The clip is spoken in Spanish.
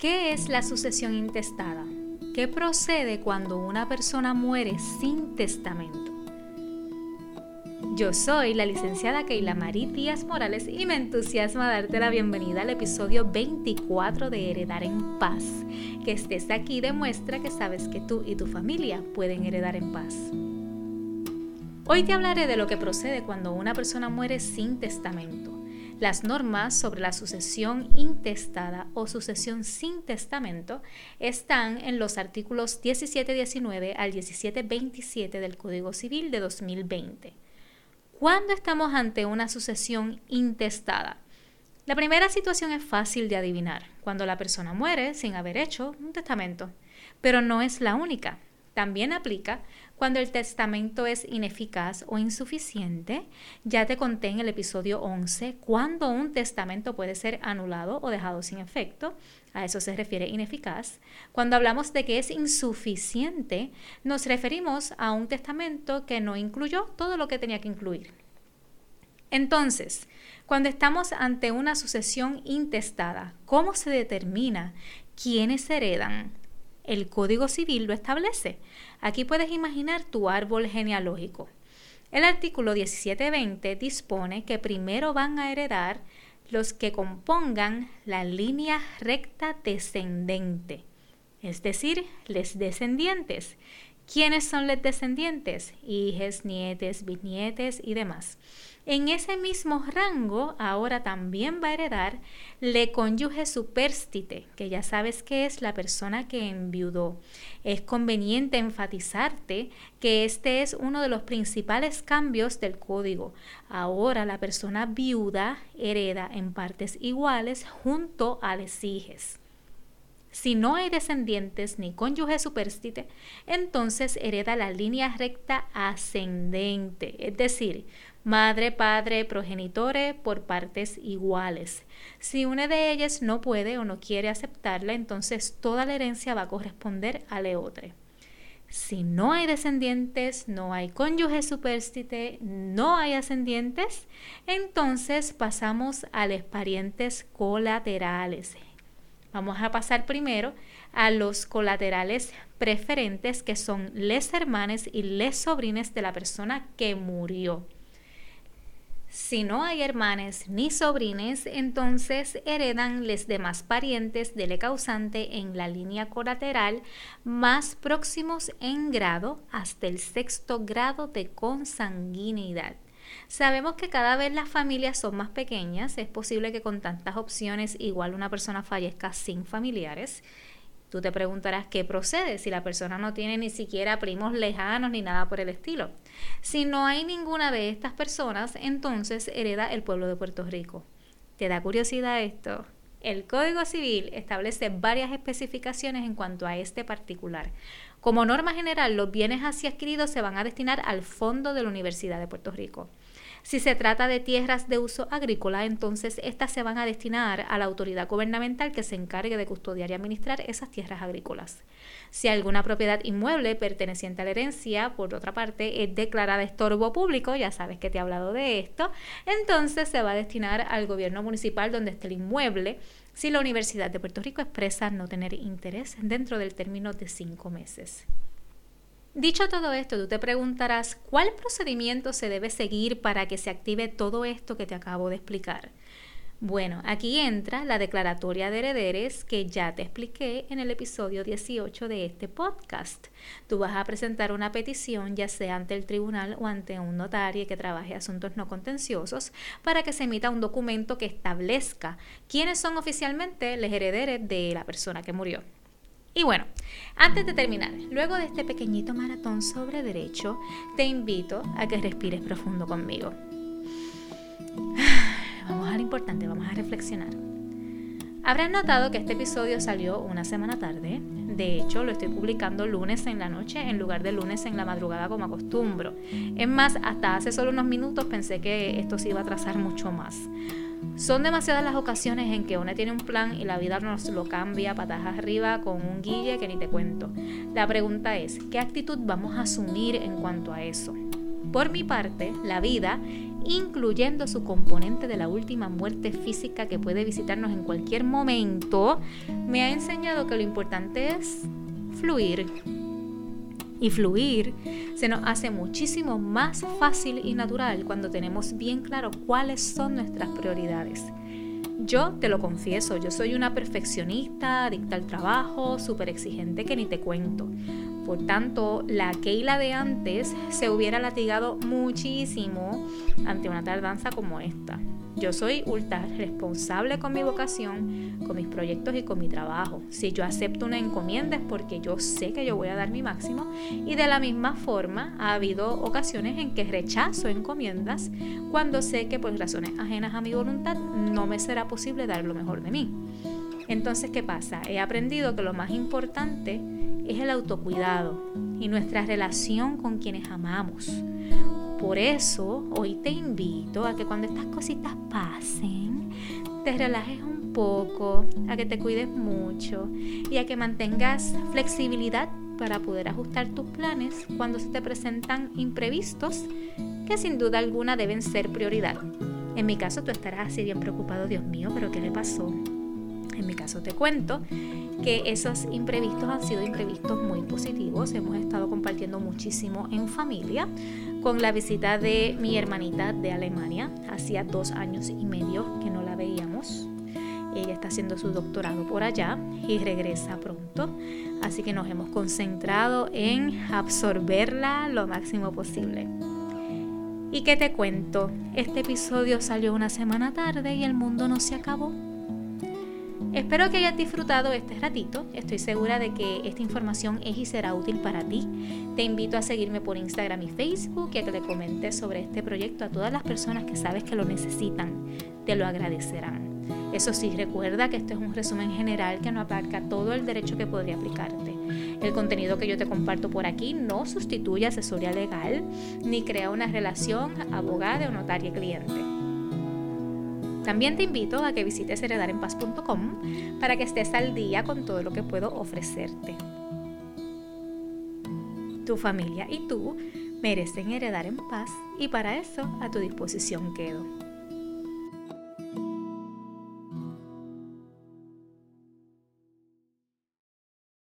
¿Qué es la sucesión intestada? ¿Qué procede cuando una persona muere sin testamento? Yo soy la licenciada Keila Marí Díaz Morales y me entusiasma darte la bienvenida al episodio 24 de Heredar en Paz. Que estés aquí demuestra que sabes que tú y tu familia pueden heredar en paz. Hoy te hablaré de lo que procede cuando una persona muere sin testamento las normas sobre la sucesión intestada o sucesión sin testamento están en los artículos 1719 al 1727 del Código Civil de 2020. ¿Cuándo estamos ante una sucesión intestada? La primera situación es fácil de adivinar, cuando la persona muere sin haber hecho un testamento, pero no es la única. También aplica cuando el testamento es ineficaz o insuficiente. Ya te conté en el episodio 11 cuando un testamento puede ser anulado o dejado sin efecto. A eso se refiere ineficaz. Cuando hablamos de que es insuficiente, nos referimos a un testamento que no incluyó todo lo que tenía que incluir. Entonces, cuando estamos ante una sucesión intestada, ¿cómo se determina quiénes heredan? El Código Civil lo establece. Aquí puedes imaginar tu árbol genealógico. El artículo 1720 dispone que primero van a heredar los que compongan la línea recta descendente, es decir, los descendientes. ¿Quiénes son los descendientes? Hijes, nietes, bisnietes y demás. En ese mismo rango, ahora también va a heredar le cónyuge superstite, que ya sabes que es la persona que enviudó. Es conveniente enfatizarte que este es uno de los principales cambios del código. Ahora la persona viuda hereda en partes iguales junto a los hijes. Si no hay descendientes ni cónyuge superstite, entonces hereda la línea recta ascendente, es decir, madre, padre, progenitores por partes iguales. Si una de ellas no puede o no quiere aceptarla, entonces toda la herencia va a corresponder a otra. Si no hay descendientes, no hay cónyuge superstite, no hay ascendientes, entonces pasamos a los parientes colaterales. Vamos a pasar primero a los colaterales preferentes, que son les hermanes y les sobrines de la persona que murió. Si no hay hermanes ni sobrines, entonces heredan los demás parientes del causante en la línea colateral más próximos en grado hasta el sexto grado de consanguinidad. Sabemos que cada vez las familias son más pequeñas, es posible que con tantas opciones igual una persona fallezca sin familiares Tú te preguntarás qué procede si la persona no tiene ni siquiera primos lejanos ni nada por el estilo. Si no hay ninguna de estas personas, entonces hereda el pueblo de Puerto Rico. ¿Te da curiosidad esto? El Código Civil establece varias especificaciones en cuanto a este particular. Como norma general, los bienes así adquiridos se van a destinar al fondo de la Universidad de Puerto Rico. Si se trata de tierras de uso agrícola, entonces estas se van a destinar a la autoridad gubernamental que se encargue de custodiar y administrar esas tierras agrícolas. Si alguna propiedad inmueble perteneciente a la herencia, por otra parte, es declarada estorbo público, ya sabes que te he hablado de esto, entonces se va a destinar al gobierno municipal donde esté el inmueble si la Universidad de Puerto Rico expresa no tener interés dentro del término de cinco meses. Dicho todo esto, tú te preguntarás cuál procedimiento se debe seguir para que se active todo esto que te acabo de explicar. Bueno, aquí entra la declaratoria de herederes que ya te expliqué en el episodio 18 de este podcast. Tú vas a presentar una petición ya sea ante el tribunal o ante un notario que trabaje asuntos no contenciosos para que se emita un documento que establezca quiénes son oficialmente los herederes de la persona que murió. Y bueno, antes de terminar, luego de este pequeñito maratón sobre derecho, te invito a que respires profundo conmigo. Vamos a lo importante, vamos a reflexionar. Habrás notado que este episodio salió una semana tarde. De hecho, lo estoy publicando lunes en la noche en lugar de lunes en la madrugada como acostumbro. Es más, hasta hace solo unos minutos pensé que esto se iba a trazar mucho más. Son demasiadas las ocasiones en que uno tiene un plan y la vida nos lo cambia patas arriba con un guille que ni te cuento. La pregunta es, ¿qué actitud vamos a asumir en cuanto a eso? Por mi parte, la vida incluyendo su componente de la última muerte física que puede visitarnos en cualquier momento, me ha enseñado que lo importante es fluir. Y fluir se nos hace muchísimo más fácil y natural cuando tenemos bien claro cuáles son nuestras prioridades. Yo te lo confieso, yo soy una perfeccionista, adicta al trabajo, súper exigente que ni te cuento. Por tanto, la Keila de antes se hubiera latigado muchísimo ante una tardanza como esta. Yo soy ultra responsable con mi vocación, con mis proyectos y con mi trabajo. Si yo acepto una encomienda es porque yo sé que yo voy a dar mi máximo y de la misma forma ha habido ocasiones en que rechazo encomiendas cuando sé que por razones ajenas a mi voluntad no me será posible dar lo mejor de mí. Entonces, ¿qué pasa? He aprendido que lo más importante es el autocuidado y nuestra relación con quienes amamos. Por eso hoy te invito a que cuando estas cositas pasen, te relajes un poco, a que te cuides mucho y a que mantengas flexibilidad para poder ajustar tus planes cuando se te presentan imprevistos que sin duda alguna deben ser prioridad. En mi caso tú estarás así bien preocupado, Dios mío, pero ¿qué le pasó? En mi caso te cuento que esos imprevistos han sido imprevistos muy positivos. Hemos estado compartiendo muchísimo en familia con la visita de mi hermanita de Alemania. Hacía dos años y medio que no la veíamos. Ella está haciendo su doctorado por allá y regresa pronto. Así que nos hemos concentrado en absorberla lo máximo posible. ¿Y qué te cuento? Este episodio salió una semana tarde y el mundo no se acabó. Espero que hayas disfrutado este ratito. Estoy segura de que esta información es y será útil para ti. Te invito a seguirme por Instagram y Facebook y a que le comentes sobre este proyecto a todas las personas que sabes que lo necesitan. Te lo agradecerán. Eso sí, recuerda que este es un resumen general que no abarca todo el derecho que podría aplicarte. El contenido que yo te comparto por aquí no sustituye asesoría legal ni crea una relación abogada o notaria-cliente. También te invito a que visites heredarenpaz.com para que estés al día con todo lo que puedo ofrecerte. Tu familia y tú merecen heredar en paz y para eso a tu disposición quedo.